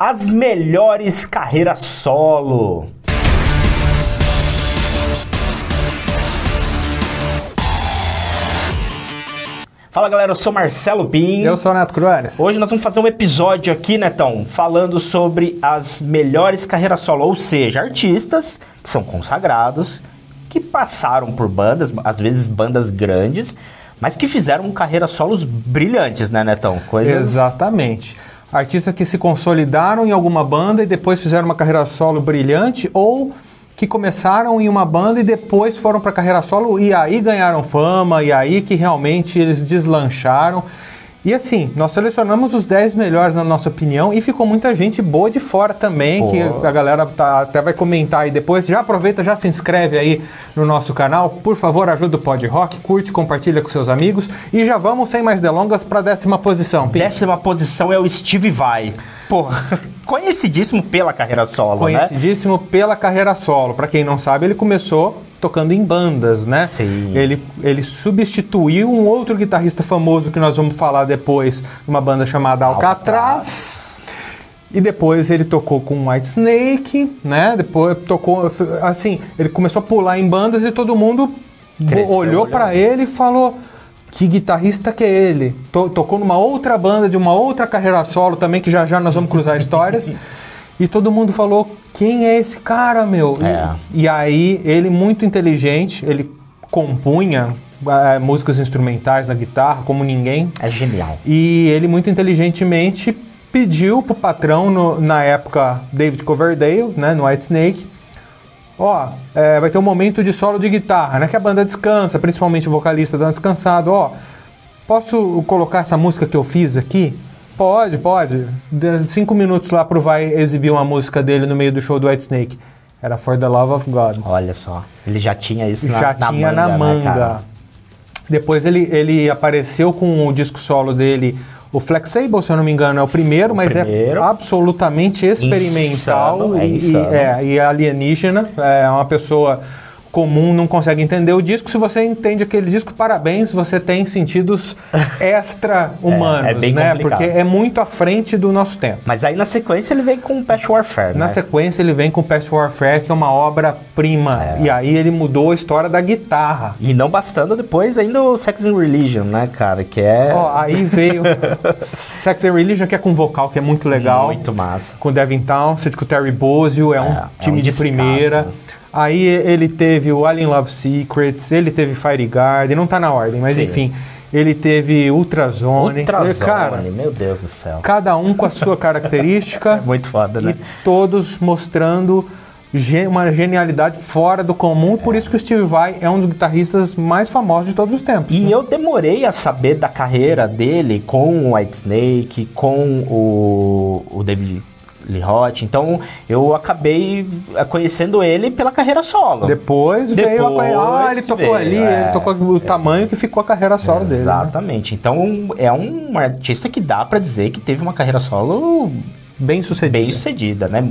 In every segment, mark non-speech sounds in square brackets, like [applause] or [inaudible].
as melhores carreiras solo. Fala galera, eu sou Marcelo Pinho. Eu sou o Neto Cruares. Hoje nós vamos fazer um episódio aqui, Netão, falando sobre as melhores carreiras solo, ou seja, artistas que são consagrados, que passaram por bandas, às vezes bandas grandes, mas que fizeram carreiras solos brilhantes, né, Netão? Coisas... Exatamente. Artistas que se consolidaram em alguma banda e depois fizeram uma carreira solo brilhante ou que começaram em uma banda e depois foram para carreira solo e aí ganharam fama e aí que realmente eles deslancharam. E assim, nós selecionamos os 10 melhores na nossa opinião e ficou muita gente boa de fora também, Pô. que a galera tá, até vai comentar aí depois. Já aproveita, já se inscreve aí no nosso canal. Por favor, ajuda o Pod Rock, curte, compartilha com seus amigos. E já vamos, sem mais delongas, para a décima posição. Décima posição é o Steve Vai. Pô, [laughs] conhecidíssimo pela carreira solo, conhecidíssimo né? Conhecidíssimo pela carreira solo. Para quem não sabe, ele começou tocando em bandas, né? Sim. Ele, ele substituiu um outro guitarrista famoso que nós vamos falar depois, uma banda chamada Alcatraz. E depois ele tocou com White Snake, né? Depois tocou, assim, ele começou a pular em bandas e todo mundo Cresceu, olhou para ele e falou: que guitarrista que é ele? tocou numa outra banda de uma outra carreira solo também, que já já nós vamos cruzar histórias. [laughs] E todo mundo falou: quem é esse cara, meu? É. E, e aí, ele, muito inteligente, ele compunha é, músicas instrumentais na guitarra como ninguém. É genial. E ele, muito inteligentemente, pediu pro patrão, no, na época, David Coverdale, né, no White Snake, ó, é, vai ter um momento de solo de guitarra, né, que a banda descansa, principalmente o vocalista dando descansado, ó, posso colocar essa música que eu fiz aqui? Pode, pode. De cinco minutos lá pro Vai exibir uma música dele no meio do show do White Snake. Era For the Love of God. Olha só. Ele já tinha isso na, já na tinha manga, na né, manga. Né, Depois ele, ele apareceu com o disco solo dele, o Flexable, se eu não me engano, é o primeiro, o mas é primeiro. é absolutamente experimental insano, é e, é, e alienígena. É uma pessoa comum não consegue entender o disco. Se você entende aquele disco, parabéns, você tem sentidos [laughs] extra-humanos, é, é bem né? Complicado. Porque é muito à frente do nosso tempo. Mas aí na sequência ele vem com Past Warfare, Na né? sequência ele vem com Past Warfare, que é uma obra-prima. É. E aí ele mudou a história da guitarra. E não bastando depois ainda o Sex and Religion, né, cara? Que é... Ó, aí veio [laughs] Sex and Religion, que é com vocal, que é muito legal. Muito massa. Com Devin Townsend, com Terry Bozzio, é, é um time é um de primeira. Aí ele teve o Alien Love Secrets, ele teve Fire Garden, não tá na ordem, mas Sim. enfim. Ele teve Ultrazone. Ultrazone, cara, meu Deus do céu. Cada um com a sua característica. [laughs] É muito foda, né? E todos mostrando uma genialidade fora do comum, e por isso que o Steve Vai é um dos guitarristas mais famosos de todos os tempos. E né? eu demorei a saber da carreira dele com o White Snake, com o, o David Roth. Então eu acabei eh, conhecendo ele pela carreira solo. Depois, Depois veio a... Ah, ele tocou veio, ali, é, ele tocou o é, tamanho que ficou a carreira solo exatamente. dele. Né? Exatamente. Né? Então é um artista que dá para dizer que teve uma carreira solo bem sucedida. Bem sucedida, né?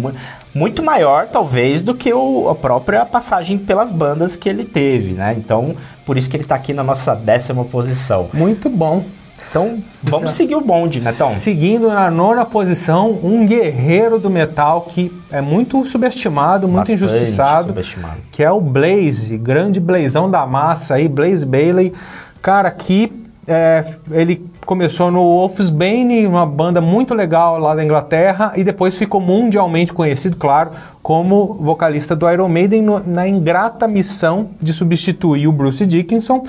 Muito maior, talvez, do que o, a própria passagem pelas bandas que ele teve, né? Então, por isso que ele está aqui na nossa décima posição. Muito bom. Então, vamos seguir o bonde, Netão. Seguindo na nona posição, um guerreiro do metal que é muito subestimado, muito Bastante injustiçado, subestimado. que é o Blaze, grande blazão da massa aí, Blaze Bailey. Cara, que é, ele começou no Wolfsbane, uma banda muito legal lá da Inglaterra, e depois ficou mundialmente conhecido, claro, como vocalista do Iron Maiden no, na ingrata missão de substituir o Bruce Dickinson,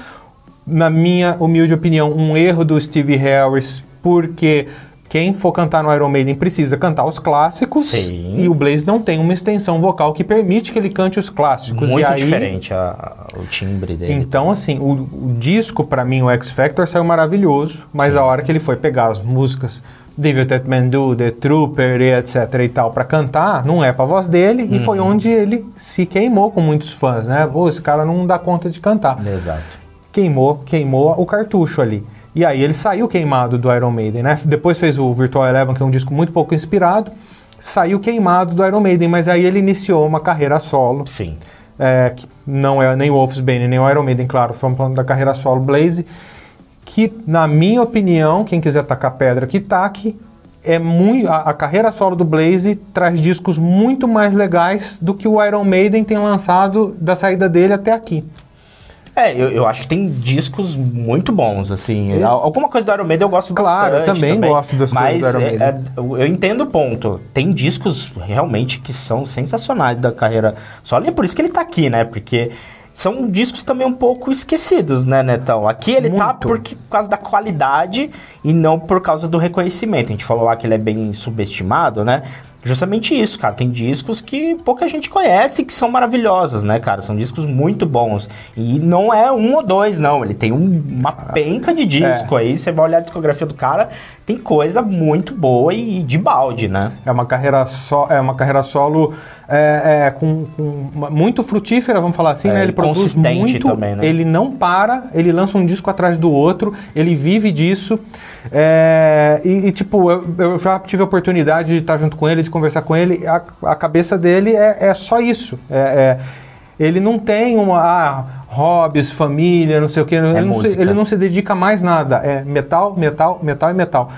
na minha humilde opinião, um erro do Steve Harris, porque quem for cantar no Iron Maiden precisa cantar os clássicos Sim. e o Blaze não tem uma extensão vocal que permite que ele cante os clássicos. Muito e aí, diferente a, a, o timbre dele. Então, assim, o, o disco, para mim, o X Factor, saiu maravilhoso, mas Sim. a hora que ele foi pegar as músicas Devil That Man Do, The Trooper e etc e tal, para cantar, não é pra voz dele, uhum. e foi uhum. onde ele se queimou com muitos fãs, né? Pô, esse cara não dá conta de cantar. Exato queimou, queimou o cartucho ali. E aí ele saiu queimado do Iron Maiden, né? Depois fez o Virtual Eleven, que é um disco muito pouco inspirado, saiu queimado do Iron Maiden, mas aí ele iniciou uma carreira solo. Sim. É, que não é nem o Wolfsbane, nem o Iron Maiden, claro, foi falando da carreira solo Blaze, que, na minha opinião, quem quiser tacar pedra que taque, é muito a, a carreira solo do Blaze traz discos muito mais legais do que o Iron Maiden tem lançado da saída dele até aqui. É, eu, eu acho que tem discos muito bons, assim. É. Al- Alguma coisa do Iron Maiden eu gosto Claro, eu bastante. também gosto das mas coisas do Iron é- é- eu eu entendo o ponto. Tem discos realmente que são sensacionais da carreira solo. E é por isso que ele tá aqui, né? Porque são discos também um pouco esquecidos, né, Netão? Aqui ele tá Muito. porque, por causa da qualidade e não por causa do reconhecimento. A gente falou lá que ele é bem subestimado, né? Justamente isso, cara. Tem discos que pouca gente conhece que são maravilhosos, né, cara? São discos muito bons. E não é um ou dois, não. Ele tem um- uma penca de disco aí. Você vai olhar a discografia do cara, tem coisa muito boa e de balde, né? É uma carreira, so, é uma carreira solo é, é, com, com muito frutífera, vamos falar assim, É, né? Ele produz consistente muito, também, né? ele não para, ele lança um disco atrás do outro, ele vive disso. É, e, e, tipo, eu, eu já tive a oportunidade de estar junto com ele, de conversar com ele. A, a cabeça dele é, é só isso. É, é, ele não tem uma ah, hobbies, família, não sei o que. ele, não se, ele não se dedica a mais nada. É metal, metal, metal e metal.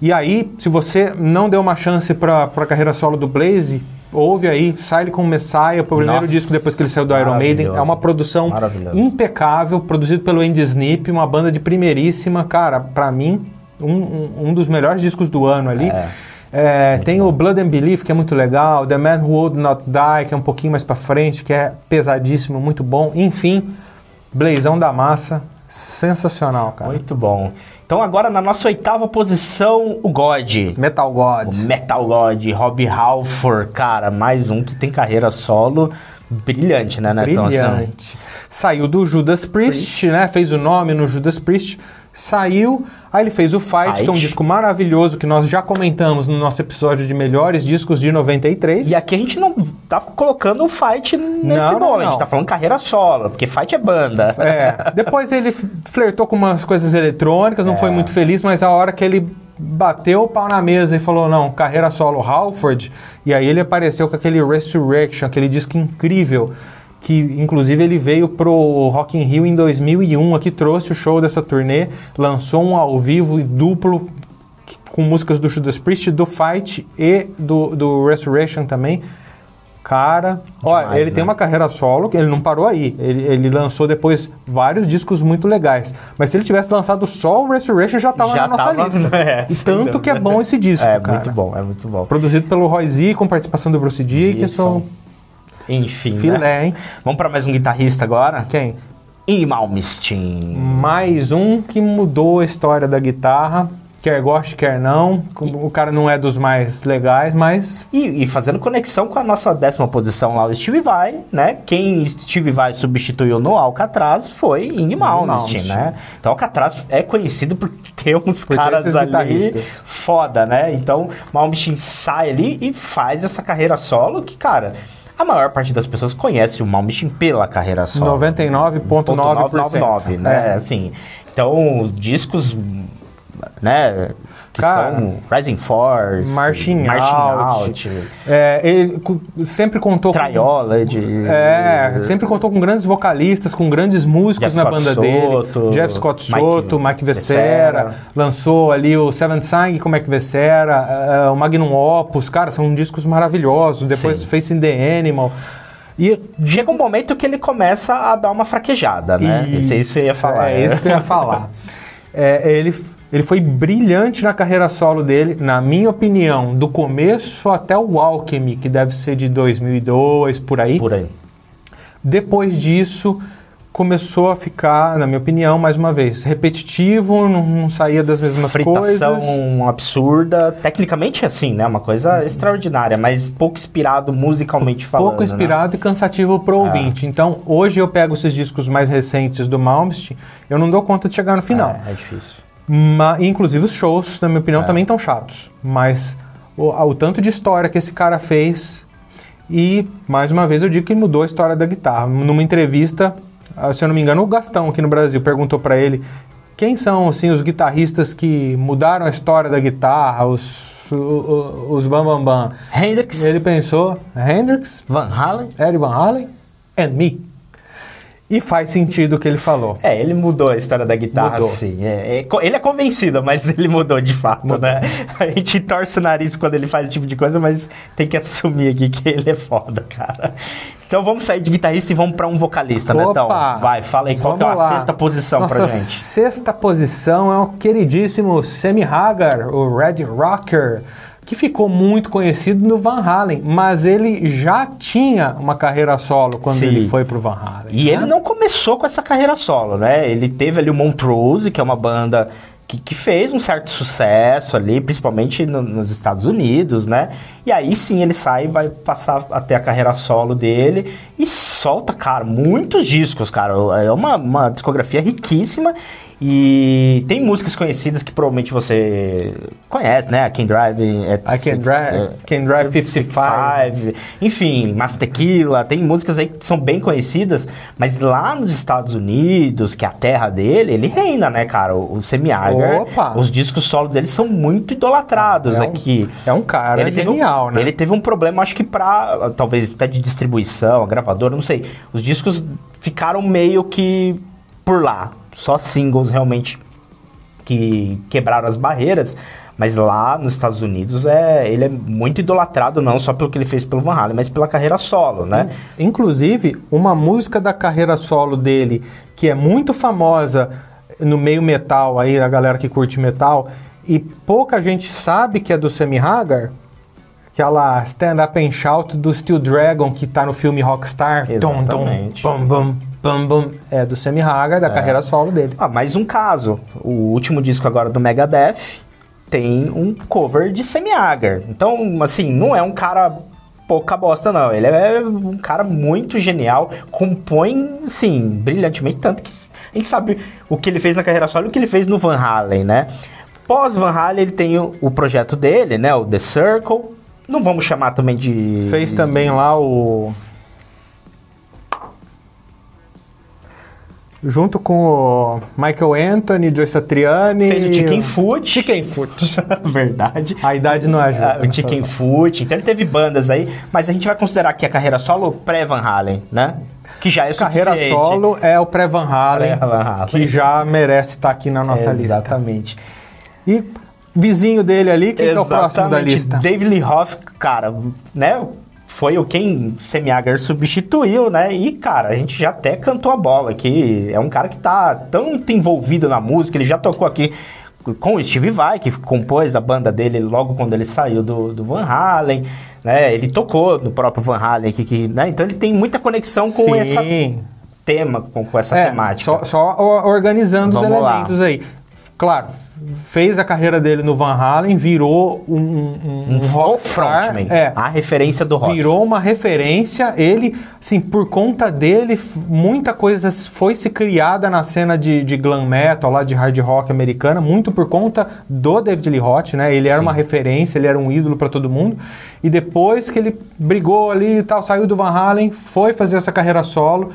E aí, se você não deu uma chance para a carreira solo do Blaze, ouve aí, sai com Messiah, o primeiro Nossa, disco depois que ele saiu do Iron Maiden. É uma produção impecável, produzido pelo Andy Snip, uma banda de primeiríssima. Cara, pra mim, um, um, dos melhores discos do ano ali. É. É, tem o Blood and Belief, que é muito legal, The Man Who Would Not Die, que é um pouquinho mais pra frente, que é pesadíssimo, muito bom. Enfim, Blazão da Massa, sensacional, cara. Muito bom. Então agora na nossa oitava posição, o God. Metal O Gods. Metal God, Rob Halford, cara, mais um que tem carreira solo brilhante, né, Netão? Assim, Brilhante. Saiu do Judas Priest, né? Fez o nome no Judas Priest. Saiu, aí ele fez o Fight, que é um Fight. disco maravilhoso que nós já comentamos no nosso episódio de melhores discos de 93. E aqui a gente não tá colocando o Fight nesse Não, bolo, não, a gente tá falando carreira solo, porque Fight é banda. É, depois ele flertou com umas coisas eletrônicas, não É. foi muito feliz, mas a hora que ele bateu o pau na mesa e falou, não, carreira solo Halford, e aí ele apareceu com aquele Resurrection, aquele disco incrível, que inclusive ele veio pro Rock in Rio em 2001, aqui trouxe o show dessa turnê, lançou um ao vivo e duplo com músicas do Judas Priest, do Fight e do, do Resurrection também. Cara, olha, Demais, ele né? tem uma carreira solo, ele não parou aí. Ele, ele lançou depois vários discos muito legais. Mas se ele tivesse lançado só o Resurrection, já tava Já na nossa tava, lista. é, e tanto que é bom esse disco, É, cara. muito bom, é muito bom. Produzido pelo Roy Z, com participação do Bruce Dickinson. Enfim, né? Filé, hein? Vamos pra mais um guitarrista agora? Quem? E Malmsteen. Mais um que mudou a história da guitarra. Quer goste, quer não. O cara não é dos mais legais, mas E, e fazendo conexão com a nossa décima posição lá, o Steve Vai, né? Quem Steve Vai substituiu no Alcatraz foi Ing Malmsteen, né? Então Alcatraz é conhecido por ter uns Por ter caras esses ali guitarristas. foda, né? Então Malmsteen sai ali e faz essa carreira solo que, cara... A maior parte das pessoas conhece o Malmsteen pela carreira solo. 99,9%. 999, né? É. Assim, então, discos, né, que Cara, são Rising Force, Marching, Marching Out. Out, É, ele sempre contou com- de... É, sempre contou com grandes vocalistas, com grandes músicos Jeff na Scott banda Soto, dele. Jeff Scott Mike Soto, Mike Vessera. Vessera, lançou ali o Seven Sang com Mike Vessera, eh, o Magnum Opus, cara, são discos maravilhosos. Depois Sim. Face in the Animal. E Chega um momento que ele começa a dar uma fraquejada, né? Isso, isso eu ia falar. É isso que eu ia falar. [laughs] É, ele, ele foi brilhante na carreira solo dele, na minha opinião, do começo até o Alchemy, que deve ser de 2002, por aí. Por aí. Depois disso, começou a ficar, na minha opinião, mais uma vez, repetitivo, não, não saía das mesmas Fritação coisas. absurda. Tecnicamente, assim, né? Uma coisa extraordinária, mas pouco inspirado musicalmente falando. Pouco né? inspirado e cansativo pro ouvinte. Então, hoje eu pego esses discos mais recentes do Malmsteen, eu não dou conta de chegar no final. É, é difícil. Ma- inclusive os shows, na minha opinião, É. também estão chatos. Mas o, o tanto de história que esse cara fez. E, mais uma vez, eu digo que ele mudou a história da guitarra. Numa entrevista, ah, se eu não me engano, o Gastão aqui no Brasil perguntou para ele quem são assim, os guitarristas que mudaram a história da guitarra, os, o- o- os Bam Bam Bam. Hendrix, Ele pensou, Hendrix, Van Halen. Eddie Van Halen and me. E faz sentido o que ele falou. É, ele mudou a história da guitarra, Mudou. sim. É, é ele é convencido, mas [laughs] ele mudou de fato, né? A gente torce o nariz quando ele faz esse tipo de coisa, mas tem que assumir aqui que ele é foda, cara. Então vamos sair de guitarrista e vamos pra um vocalista, né? Então, Opa! vai, fala aí qual que é a sexta posição Nossa pra gente. sexta posição é o queridíssimo Sammy Hagar, o Red Rocker, que ficou muito conhecido no Van Halen, mas ele já tinha uma carreira solo quando Sim. ele foi pro Van Halen. E né? ele não começou com essa carreira solo, né? Ele teve ali o Montrose, que é uma banda que, que fez um certo sucesso ali, principalmente no- nos Estados Unidos, né? E aí sim ele sai e vai passar até a carreira solo dele e solta, cara, muitos discos, cara. É uma, uma discografia riquíssima e tem músicas conhecidas que provavelmente você conhece, né? I Can Drive... At I Can Six- Drive, é, Can Drive 55. Five, enfim, Master Tequila, tem músicas aí que são bem conhecidas, mas lá nos Estados Unidos, que é a terra dele, ele reina, né, cara? O, o Semi Opa! os discos solo dele são muito idolatrados É um- aqui. é um cara teve genial, um, né? Ele teve um problema, acho que pra, talvez até de distribuição, a gravadora, não sei. Os discos ficaram meio que por lá, só singles realmente que quebraram as barreiras, mas lá nos Estados Unidos é, ele é muito idolatrado não só pelo que ele fez pelo Van Halen, mas pela carreira solo, né? Inclusive, uma música da carreira solo dele, que é muito famosa no meio metal, aí a galera que curte metal, e pouca gente sabe que é do Sammy Hagar, aquela Stand Up and Shout do Steel Dragon, que tá no filme Rockstar. Exatamente. bum, bum, bum, bum. É do Sammy Hagar, da carreira solo dele. Ah, mais um caso. O último disco agora do Megadeth tem um cover de Sammy Hagar. Então, assim, não é um cara pouca bosta, não. Ele é um cara muito genial, compõe, sim, brilhantemente, tanto que a gente sabe o que ele fez na carreira solo e o que ele fez no Van Halen, né? Pós Van Halen, ele tem o, o projeto dele, né? O The Circle. Não vamos chamar também de... Fez também lá o. Junto com o Michael Anthony, Joe Satriani. Fez o Chicken Foot. Chicken Foot. [laughs] Verdade. A idade não ajuda. Ah, o Chicken Foot. Então ele teve bandas aí, mas a gente vai considerar que a carreira solo pré-Van Halen, né? Que já é Carreira suficiente. solo é o pré-Van Halen, Pré-Van Halen. que já merece estar aqui na nossa lista. Exatamente. E vizinho dele ali, quem que é o próximo da lista? David Lee Roth, cara, né? Foi o quem Semiagar substituiu, né? E, cara, a gente já até cantou a bola aqui. É um cara que tá tanto envolvido na música, ele já tocou aqui com o Steve Vai, que compôs a banda dele logo quando ele saiu do, do Van Halen, né? Ele tocou no próprio Van Halen aqui, que, né? Então ele tem muita conexão com Sim. essa tema, com, com essa É, temática. Só, só organizando Vamos os lá. elementos aí. Claro, fez a carreira dele no Van Halen, virou um, um, Um rockstar, frontman, É, a referência do rock. virou uma referência. Ele, assim, por conta dele, muita coisa foi se criada na cena de, de glam metal, lá de hard rock americana, muito por conta do David Lee Roth, né? Ele era Sim. uma referência, ele era um ídolo para todo mundo. E depois que ele brigou ali e tal, saiu do Van Halen, foi fazer essa carreira solo.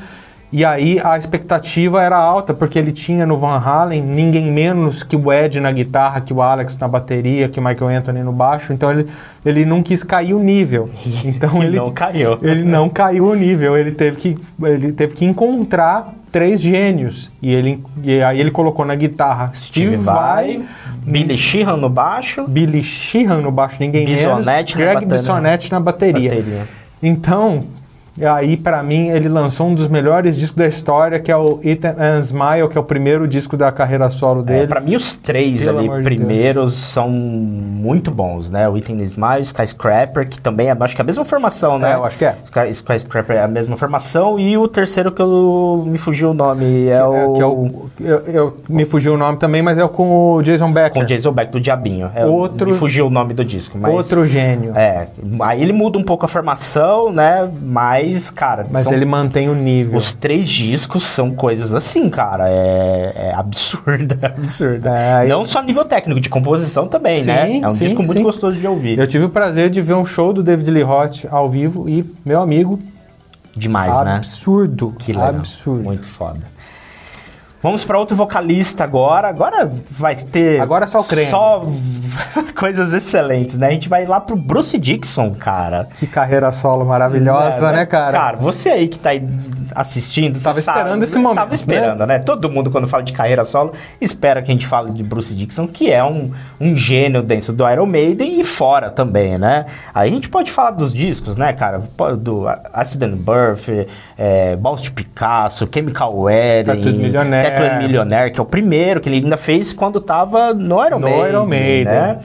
E aí a expectativa era alta, porque ele tinha no Van Halen ninguém menos que o Ed na guitarra, que o Alex na bateria, que o Michael Anthony no baixo. Então ele, ele não quis cair o nível. [laughs] Então ele não caiu. Ele não caiu o nível. Ele teve que, ele teve que encontrar três gênios. E, ele, e aí ele colocou na guitarra Steve Vai, Billy Sheehan no baixo. Billy Sheehan no baixo, ninguém na menos. Greg. Bissonette na bateria. Bateria. Então, aí pra mim ele lançou um dos melhores discos da história, que é o It and Smile, que é o primeiro disco da carreira solo É, dele. pra mim, os três Pelo ali de primeiros são muito bons, né? O Item Smile, Skyscraper, que também é, acho que é a mesma formação, né? É, eu acho que é. Sky- Skyscraper é a mesma formação. E o terceiro que eu me fugiu o nome é, É, o. que é o- eu, eu- me fugiu o nome também, mas é o com o Jason Becker. Com o Jason Beck do Diabinho. É, Outro- Me fugiu o nome do disco. Mas, Outro gênio. É. Aí ele muda um pouco a formação, né? Mas, cara. mas são- ele mantém o nível. Os três discos são coisas assim, cara. É, é absurda, [laughs] absurda. É, Não só nível técnico, de composição também, Sim, né? É um sim, disco muito sim. gostoso de ouvir. Eu tive o prazer de ver um show do David Lee Roth ao vivo e, meu amigo, Demais, né? absurdo. Que legal. absurdo. Muito foda. Vamos pra outro vocalista agora. Agora vai ter. Agora é só o creme. Só [laughs] coisas excelentes, né? A gente vai lá pro Bruce Dixon, cara. Que carreira solo maravilhosa, É, né, cara? Cara, você aí que tá aí assistindo, Tava você sabe, esperando esse momento, Tava esperando, né? Todo mundo, quando fala de carreira solo, espera que a gente fale de Bruce Dixon, que é um, um gênio dentro do Iron Maiden e fora também, né? Aí a gente pode falar dos discos, né, cara? Do Accident Birth, é, Balls de Picasso, Chemical Wedding, Tattooed Millionaire. Tattooed Millionaire, que é o primeiro que ele ainda fez quando tava no Iron No Maiden. Iron Maiden. Né?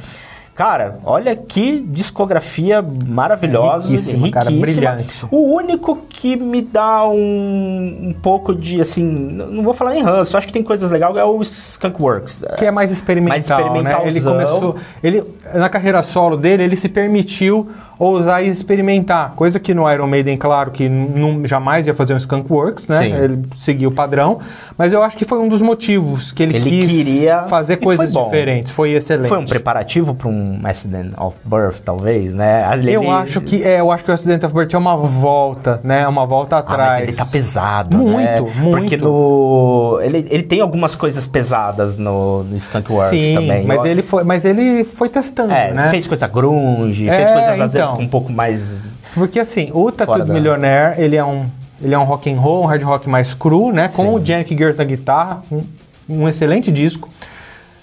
Cara, olha que discografia maravilhosa, Riquíssima, cara, brilhante. O único que me dá um, um pouco de, assim, não vou falar em ranço, acho que tem coisas legais, é o Skunk Works. que é mais experimental, Mais né? experimentalzão. Ele começou, ele na carreira solo dele, ele se permitiu ousar e experimentar, coisa que no Iron Maiden, claro, que não, jamais ia fazer um Skunk Works, né? Sim. Ele seguiu o padrão, mas eu acho que foi um dos motivos que ele, Ele quis queria- fazer coisas foi diferentes. Foi excelente. Foi um preparativo para um Accident of Birth, talvez, né? Eu acho que é, eu acho que o Accident of Birth é uma volta, né? Uma volta Ah, atrás. mas ele tá pesado, Muito, né? muito. Porque no... Ele, ele tem algumas coisas pesadas no, no Skunk Works Sim, também. mas Eu- ele foi, mas ele foi testando, É, né? fez coisa grunge, fez É, coisas às vezes então. um pouco mais... Porque assim, o Tattooed da- Millionaire, ele é um ele é um rock and roll, um hard rock mais cru, né? Com Sim. o Janik Gears na guitarra, um, um excelente disco.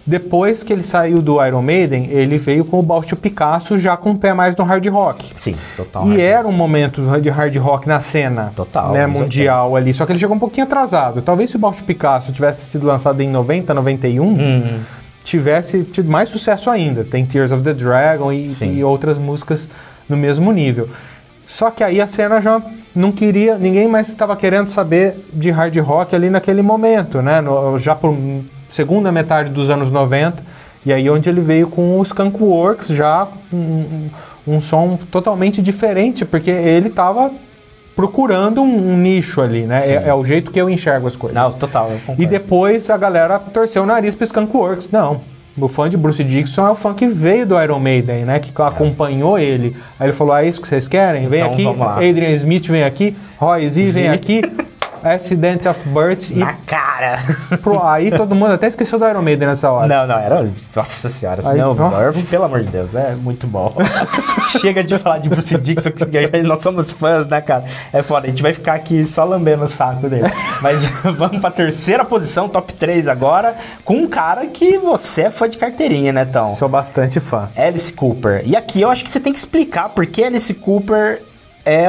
Depois que ele saiu do Iron Maiden, ele veio com o Baltio Picasso já com o pé mais no hard rock. Sim, total. E era um momento de hard rock na cena Total, né, mundial ali. Só que ele chegou um pouquinho atrasado. Talvez se o Baltio Picasso tivesse sido lançado em 90, 91, Hum. tivesse tido mais sucesso ainda. Tem Tears of the Dragon e, e outras músicas no mesmo nível. Só que aí a cena já não queria, ninguém mais estava querendo saber de hard rock ali naquele momento, né? No- já por segunda metade dos anos 90. E aí onde ele veio com o Skunk Works já um, um- um som totalmente diferente, porque ele estava procurando um, um nicho ali, né? É, é o jeito que eu enxergo as coisas. Não, total. E depois a galera torceu o nariz pro Skunk Works. Não. O fã de Bruce Dixon é o fã que veio do Iron Maiden, né? Que acompanhou ele. Aí ele falou: ah, é isso que vocês querem? Vem Então, aqui. Adrian Smith vem aqui. Roy Z vem aqui. [laughs] Accident of Birth. E Na cara! [laughs] pro, aí todo mundo até esqueceu do Iron Maiden nessa hora. Não, não, era. Nossa senhora, Aí, não. Murphy, pelo amor de Deus, é muito bom. [laughs] Chega de falar de Bruce Dixon, que nós somos fãs, né, cara? É foda, a gente vai ficar aqui só lambendo o saco dele. Mas [laughs] vamos pra terceira posição, top 3 agora, com um cara que você é fã de carteirinha, né, Tom? Sou bastante fã. Alice Cooper. E aqui eu acho que você tem que explicar por que Alice Cooper é,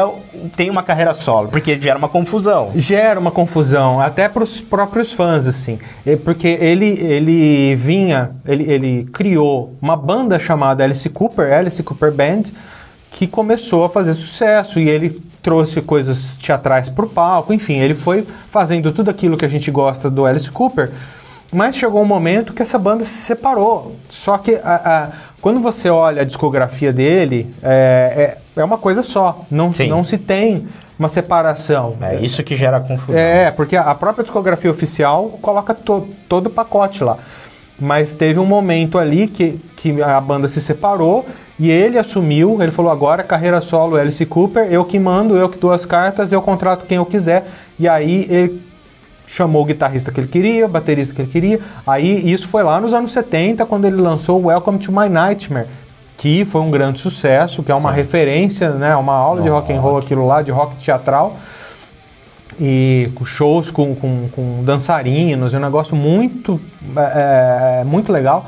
tem uma carreira solo, porque gera uma confusão. gera uma confusão, até para os próprios fãs, assim. Porque ele, ele vinha, ele, ele criou uma banda chamada Alice Cooper, Alice Cooper Band, que começou a fazer sucesso e ele trouxe coisas teatrais para o palco, enfim, ele foi fazendo tudo aquilo que a gente gosta do Alice Cooper. Mas chegou um momento que essa banda se separou. Só que a- a- quando você olha a discografia dele, é, é, é uma coisa só. Não, Sim. não se tem uma separação. É isso que gera confusão. É, porque a própria discografia oficial coloca to- todo o pacote lá. Mas teve um momento ali que, que a banda se separou e ele assumiu, ele falou, agora carreira solo Alice Cooper, eu que mando, eu que dou as cartas, eu contrato quem eu quiser. E aí ele chamou o guitarrista que ele queria, o baterista que ele queria. Aí isso foi lá nos anos 70, quando ele lançou Welcome to My Nightmare, que foi um grande sucesso, que é uma Sim. referência, né, uma aula de rock and roll aquilo lá, de rock teatral e com shows com, com, com dançarinos, é um negócio muito, é, é, muito legal.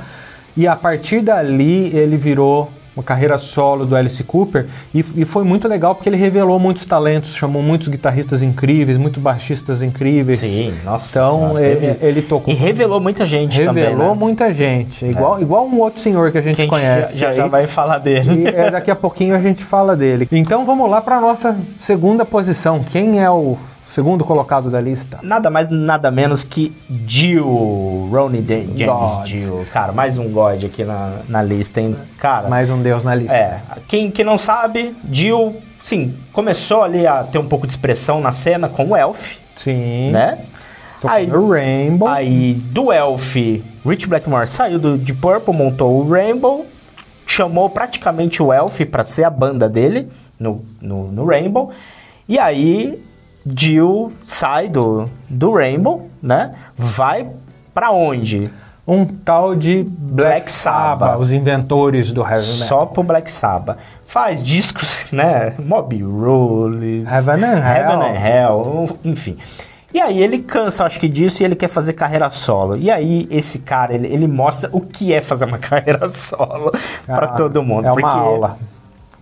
E a partir dali ele virou uma carreira solo do Alice Cooper e, e foi muito legal porque ele revelou muitos talentos, chamou muitos guitarristas incríveis, muitos baixistas incríveis. Sim, nossa Então ele, teve- ele tocou. E revelou muita gente também, revelou né? muita gente, igual, igual um outro senhor que a gente Que a gente conhece. já, já, já vai falar dele. E é, daqui a pouquinho a gente fala dele. Então vamos lá para nossa segunda posição. Quem é o segundo colocado da lista? Nada mais, nada menos que Jill, Ronnie Dan- James God. Dio. Cara, mais um God aqui na, na lista, hein? Cara, Mais um deus na lista. é, quem, quem não sabe, Jill, sim, começou ali a ter um pouco de expressão na cena com o Elf, Sim. né? Aí, Rainbow. aí do Elf, Rich Blackmore saiu do de Purple, montou o Rainbow, chamou praticamente o Elf pra ser a banda dele no, no, no Rainbow. E aí Jill sai do, do Rainbow, né? Vai pra onde? um tal de Black, Black Sabbath. Sabbath, os inventores do heavy metal. Só pro Black Sabbath. Faz discos, [laughs] né? Mob Rules. Heaven and Heaven Hell. and Hell, enfim. E aí ele cansa, acho que disso, e ele quer fazer carreira solo. E aí esse cara, ele, ele mostra o que é fazer uma [laughs] carreira solo pra Ah, todo mundo. É uma aula.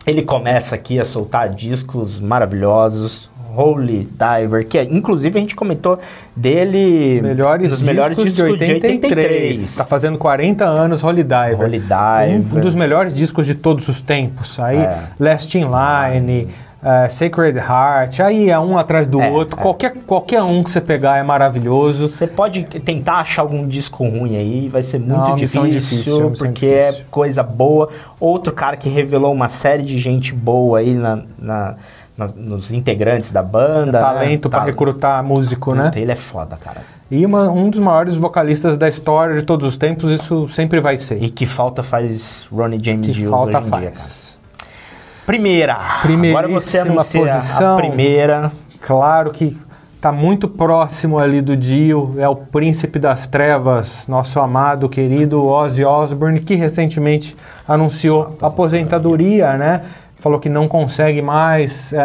ele começa aqui a soltar discos maravilhosos. Holy Diver, que é, inclusive a gente comentou dele Melhores dos melhores discos discos de 83. Tá fazendo 40 anos Holy Diver. Holy Diver. Um, um dos melhores discos de todos os tempos. Aí, É. Last in Line, eh, Sacred Heart, aí é um atrás do É, outro. é. Qualquer, qualquer um que você pegar é maravilhoso. Você pode tentar achar algum disco ruim aí, vai ser muito Não, difícil, difícil, porque difícil. é coisa boa. Outro cara que revelou uma série de gente boa aí na, na- na- nos integrantes da banda. Talento né? pra Tá- recrutar músico, né? Ele é foda, cara. E uma- um dos maiores vocalistas da história de todos os tempos, isso sempre vai ser. E que falta faz Ronnie James que Dio falta hoje em dia, cara. faz. Primeira. Agora você anuncia posição. a primeira. Claro que tá muito próximo ali do Dio, é o príncipe das trevas, nosso amado, querido Ozzy Osbourne, que recentemente anunciou aposentadoria, né? Falou que não consegue mais é,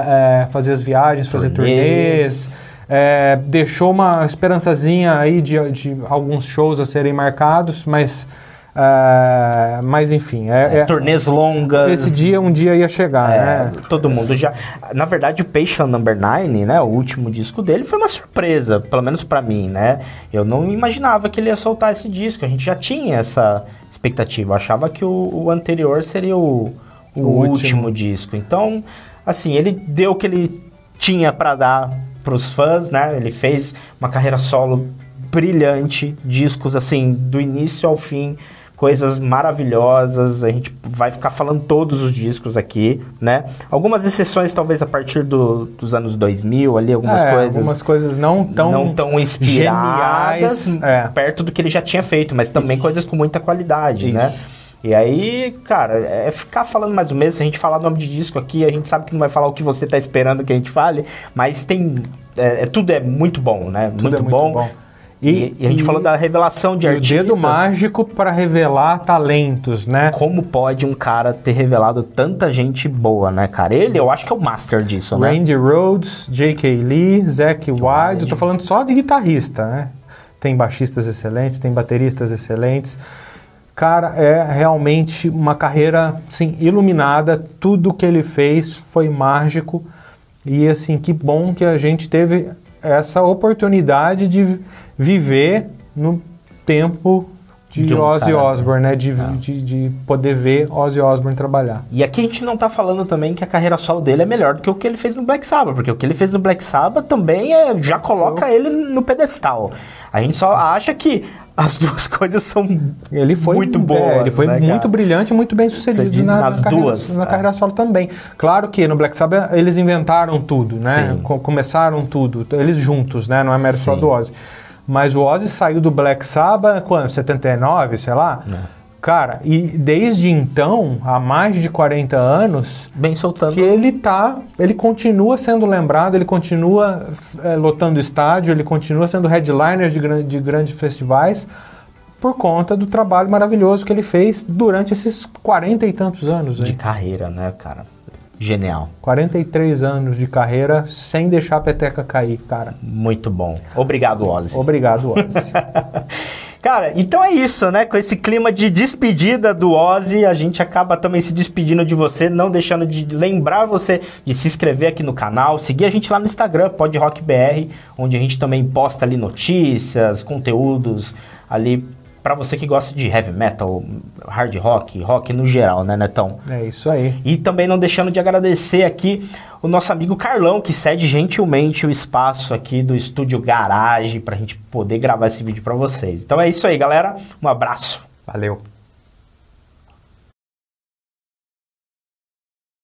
é, fazer as viagens, fazer Turnês. É, deixou uma esperançazinha aí de, de alguns shows a serem marcados, mas, é, mas enfim, é, é- Turnês longas. esse dia um dia ia chegar, É, né? todo mundo já. Na verdade, o Patient Number 9, né? O último disco dele foi uma surpresa, pelo menos pra mim, né? Eu não imaginava que ele ia soltar esse disco. A gente já tinha essa expectativa. Eu achava que o, o anterior seria o, o O último. último. disco. Então, assim, ele deu o que ele tinha pra dar pros fãs, né? Ele fez uma carreira solo brilhante, discos assim, do início ao fim coisas maravilhosas. A gente vai ficar falando todos os discos aqui, né? Algumas exceções, talvez a partir do- dos anos 2000, ali, algumas É, coisas. algumas coisas não tão, não tão inspiradas geniais, é. perto do que ele já tinha feito, mas também coisas com muita qualidade, né? E aí, cara, é ficar falando mais o mesmo. Se a gente falar nome de disco aqui, a gente sabe que não vai falar o que você tá esperando que a gente fale, mas tem. é, é- tudo é muito bom, né? Tudo muito, é muito bom. bom. E, e a gente e- falou da revelação de E o artistas. dedo mágico para revelar talentos, né? Como pode um cara ter revelado tanta gente boa, né, cara? Ele, eu acho que é o master disso, né? Randy Rhodes, J.K. Lee, Zack Wilde. Eu tô falando só de guitarrista, né? Tem baixistas excelentes, tem bateristas excelentes. Cara, é realmente uma carreira, assim, iluminada. Tudo que ele fez foi mágico. E, assim, que bom que a gente teve essa oportunidade de viver no tempo de, De um Ozzy cara, Osbourne, né? De, de, de poder ver Ozzy Osbourne trabalhar. E aqui a gente não tá falando também que a carreira solo dele é melhor do que o que ele fez no Black Sabbath, porque o que ele fez no Black Sabbath também é, já coloca ele no pedestal. A gente só acha que as duas [laughs] coisas são Ele foi muito é, boas. ele foi né, muito cara? brilhante e muito bem sucedido na, nas na carreira, duas, na é. carreira solo também. Claro que no Black Sabbath eles inventaram tudo, né? Co- começaram tudo, eles juntos, né? Não é mérito só do Ozzy. Mas o Ozzy saiu do Black Sabbath quando? 79, sei lá? É. Cara, e desde então, há mais de 40 anos, Bem soltando. que ele tá, ele continua sendo lembrado, ele continua eh, lotando estádio, ele continua sendo headliner de, gran- de grandes festivais por conta do trabalho maravilhoso que ele fez durante esses 40 e tantos anos, de hein? carreira, né, cara? Genial. 43 anos de carreira sem deixar a peteca cair, cara. Muito bom. Obrigado, Ozzy. Obrigado, Ozzy. [laughs] Cara, então é isso, né? Com esse clima de despedida do Ozzy, a gente acaba também se despedindo de você, não deixando de lembrar você de se inscrever aqui no canal, seguir a gente lá no Instagram, PodRockBR, onde a gente também posta ali notícias, conteúdos ali pra você que gosta de heavy metal, hard rock, rock no geral, né, Netão? é isso aí. E também não deixando de agradecer aqui o nosso amigo Carlão, que cede gentilmente o espaço aqui do estúdio Garage pra gente poder gravar esse vídeo pra vocês. Então é isso aí, galera. Um abraço. Valeu.